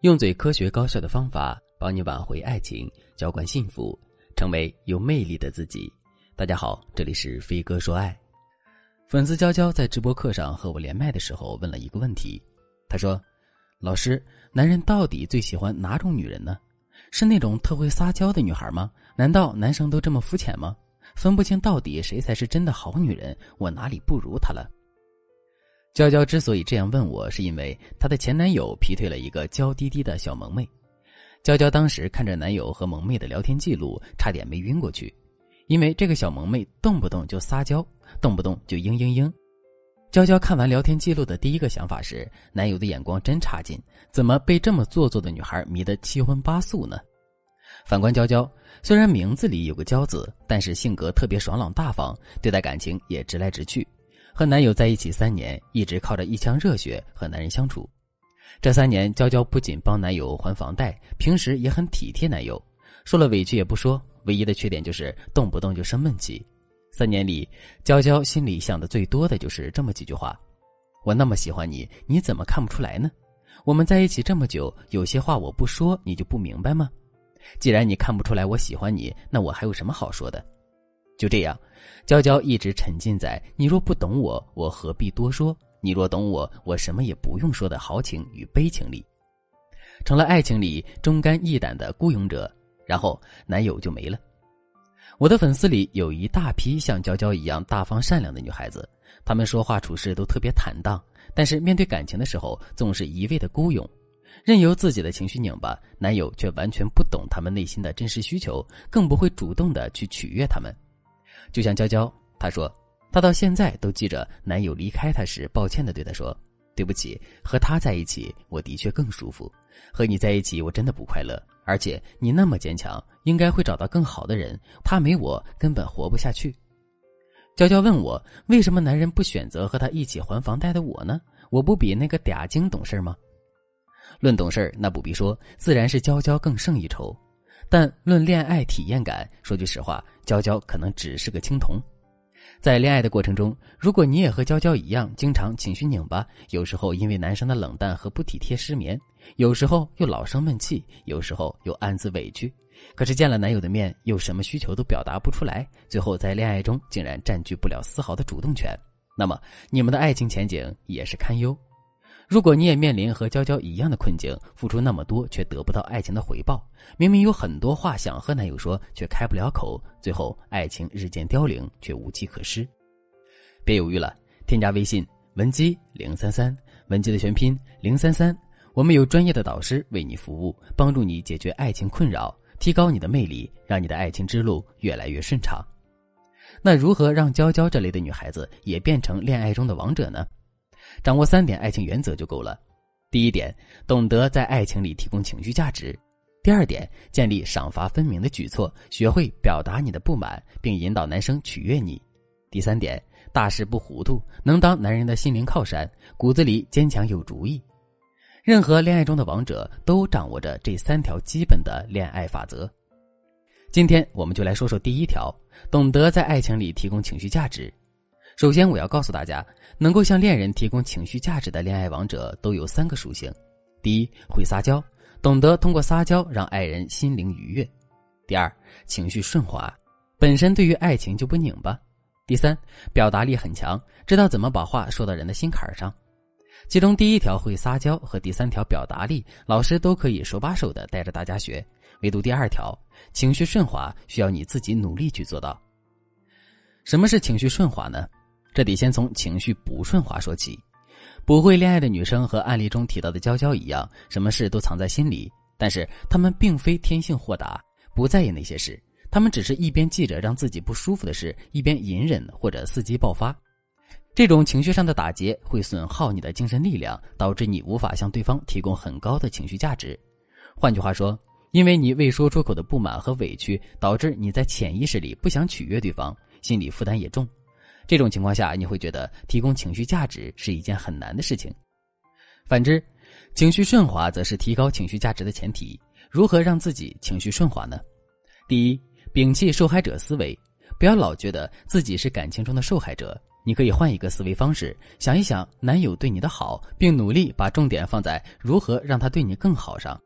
用最科学高效的方法帮你挽回爱情，浇灌幸福，成为有魅力的自己。大家好，这里是飞哥说爱。粉丝娇娇在直播课上和我连麦的时候问了一个问题，她说：“老师，男人到底最喜欢哪种女人呢？是那种特会撒娇的女孩吗？难道男生都这么肤浅吗？分不清到底谁才是真的好女人？我哪里不如她了？”娇娇之所以这样问我，是因为她的前男友劈腿了一个娇滴滴的小萌妹。娇娇当时看着男友和萌妹的聊天记录，差点没晕过去，因为这个小萌妹动不动就撒娇，动不动就嘤嘤嘤。娇娇看完聊天记录的第一个想法是：男友的眼光真差劲，怎么被这么做作的女孩迷得七荤八素呢？反观娇娇，虽然名字里有个“娇”字，但是性格特别爽朗大方，对待感情也直来直去。和男友在一起三年，一直靠着一腔热血和男人相处。这三年，娇娇不仅帮男友还房贷，平时也很体贴男友，受了委屈也不说。唯一的缺点就是动不动就生闷气。三年里，娇娇心里想的最多的就是这么几句话：“我那么喜欢你，你怎么看不出来呢？我们在一起这么久，有些话我不说，你就不明白吗？既然你看不出来我喜欢你，那我还有什么好说的？”就这样，娇娇一直沉浸在“你若不懂我，我何必多说；你若懂我，我什么也不用说”的豪情与悲情里，成了爱情里忠肝义胆的孤勇者。然后男友就没了。我的粉丝里有一大批像娇娇一样大方善良的女孩子，她们说话处事都特别坦荡，但是面对感情的时候总是一味的孤勇，任由自己的情绪拧巴，男友却完全不懂她们内心的真实需求，更不会主动的去取悦她们。就像娇娇，她说，她到现在都记着男友离开她时，抱歉的对她说：“对不起，和他在一起，我的确更舒服。和你在一起，我真的不快乐。而且你那么坚强，应该会找到更好的人。他没我，根本活不下去。”娇娇问我，为什么男人不选择和他一起还房贷的我呢？我不比那个嗲精懂事吗？论懂事，那不必说，自然是娇娇更胜一筹。但论恋爱体验感，说句实话，娇娇可能只是个青铜。在恋爱的过程中，如果你也和娇娇一样，经常情绪拧巴，有时候因为男生的冷淡和不体贴失眠，有时候又老生闷气，有时候又暗自委屈，可是见了男友的面，又什么需求都表达不出来，最后在恋爱中竟然占据不了丝毫的主动权，那么你们的爱情前景也是堪忧。如果你也面临和娇娇一样的困境，付出那么多却得不到爱情的回报，明明有很多话想和男友说却开不了口，最后爱情日渐凋零却无计可施，别犹豫了，添加微信文姬零三三，文姬的全拼零三三，我们有专业的导师为你服务，帮助你解决爱情困扰，提高你的魅力，让你的爱情之路越来越顺畅。那如何让娇娇这类的女孩子也变成恋爱中的王者呢？掌握三点爱情原则就够了。第一点，懂得在爱情里提供情绪价值；第二点，建立赏罚分明的举措，学会表达你的不满，并引导男生取悦你；第三点，大事不糊涂，能当男人的心灵靠山，骨子里坚强有主意。任何恋爱中的王者都掌握着这三条基本的恋爱法则。今天我们就来说说第一条：懂得在爱情里提供情绪价值。首先，我要告诉大家，能够向恋人提供情绪价值的恋爱王者都有三个属性：第一，会撒娇，懂得通过撒娇让爱人心灵愉悦；第二，情绪顺滑，本身对于爱情就不拧巴；第三，表达力很强，知道怎么把话说到人的心坎上。其中第一条会撒娇和第三条表达力，老师都可以手把手的带着大家学，唯独第二条情绪顺滑需要你自己努力去做到。什么是情绪顺滑呢？这得先从情绪不顺滑说起。不会恋爱的女生和案例中提到的娇娇一样，什么事都藏在心里。但是她们并非天性豁达，不在意那些事。她们只是一边记着让自己不舒服的事，一边隐忍或者伺机爆发。这种情绪上的打结会损耗你的精神力量，导致你无法向对方提供很高的情绪价值。换句话说，因为你未说出口的不满和委屈，导致你在潜意识里不想取悦对方，心理负担也重。这种情况下，你会觉得提供情绪价值是一件很难的事情。反之，情绪顺滑则是提高情绪价值的前提。如何让自己情绪顺滑呢？第一，摒弃受害者思维，不要老觉得自己是感情中的受害者，你可以换一个思维方式，想一想男友对你的好，并努力把重点放在如何让他对你更好上。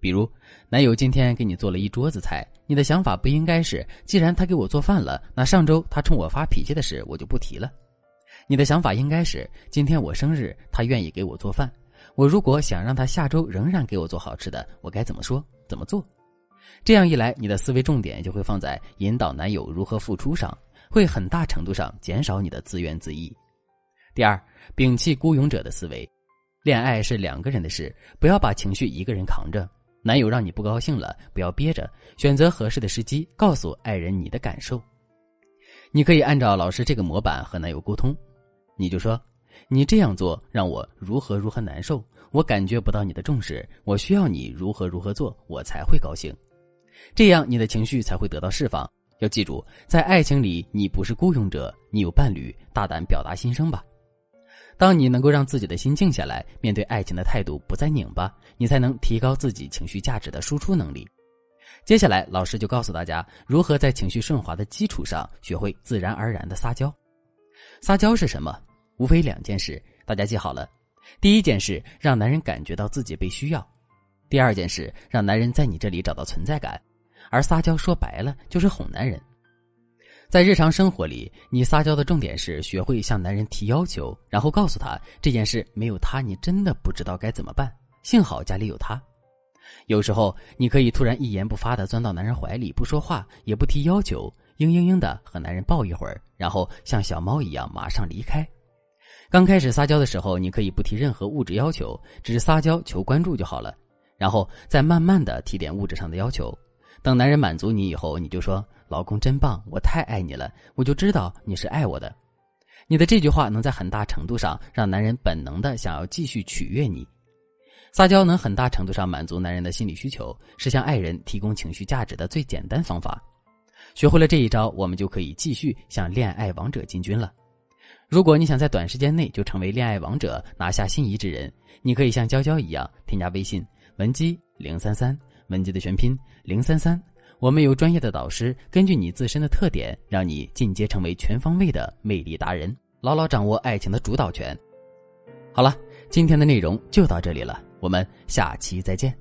比如，男友今天给你做了一桌子菜，你的想法不应该是，既然他给我做饭了，那上周他冲我发脾气的事我就不提了。你的想法应该是，今天我生日，他愿意给我做饭，我如果想让他下周仍然给我做好吃的，我该怎么说，怎么做？这样一来，你的思维重点就会放在引导男友如何付出上，会很大程度上减少你的自怨自艾。第二，摒弃孤勇者的思维，恋爱是两个人的事，不要把情绪一个人扛着。男友让你不高兴了，不要憋着，选择合适的时机告诉爱人你的感受。你可以按照老师这个模板和男友沟通，你就说：“你这样做让我如何如何难受，我感觉不到你的重视，我需要你如何如何做，我才会高兴。”这样你的情绪才会得到释放。要记住，在爱情里，你不是孤勇者，你有伴侣，大胆表达心声吧。当你能够让自己的心静下来，面对爱情的态度不再拧巴，你才能提高自己情绪价值的输出能力。接下来，老师就告诉大家如何在情绪顺滑的基础上学会自然而然的撒娇。撒娇是什么？无非两件事，大家记好了。第一件事，让男人感觉到自己被需要；第二件事，让男人在你这里找到存在感。而撒娇说白了就是哄男人。在日常生活里，你撒娇的重点是学会向男人提要求，然后告诉他这件事没有他你真的不知道该怎么办。幸好家里有他。有时候你可以突然一言不发的钻到男人怀里，不说话也不提要求，嘤嘤嘤的和男人抱一会儿，然后像小猫一样马上离开。刚开始撒娇的时候，你可以不提任何物质要求，只是撒娇求关注就好了，然后再慢慢的提点物质上的要求。等男人满足你以后，你就说：“老公真棒，我太爱你了。”我就知道你是爱我的。你的这句话能在很大程度上让男人本能的想要继续取悦你。撒娇能很大程度上满足男人的心理需求，是向爱人提供情绪价值的最简单方法。学会了这一招，我们就可以继续向恋爱王者进军了。如果你想在短时间内就成为恋爱王者，拿下心仪之人，你可以像娇娇一样添加微信文姬零三三。文姬的全拼零三三，我们有专业的导师，根据你自身的特点，让你进阶成为全方位的魅力达人，牢牢掌握爱情的主导权。好了，今天的内容就到这里了，我们下期再见。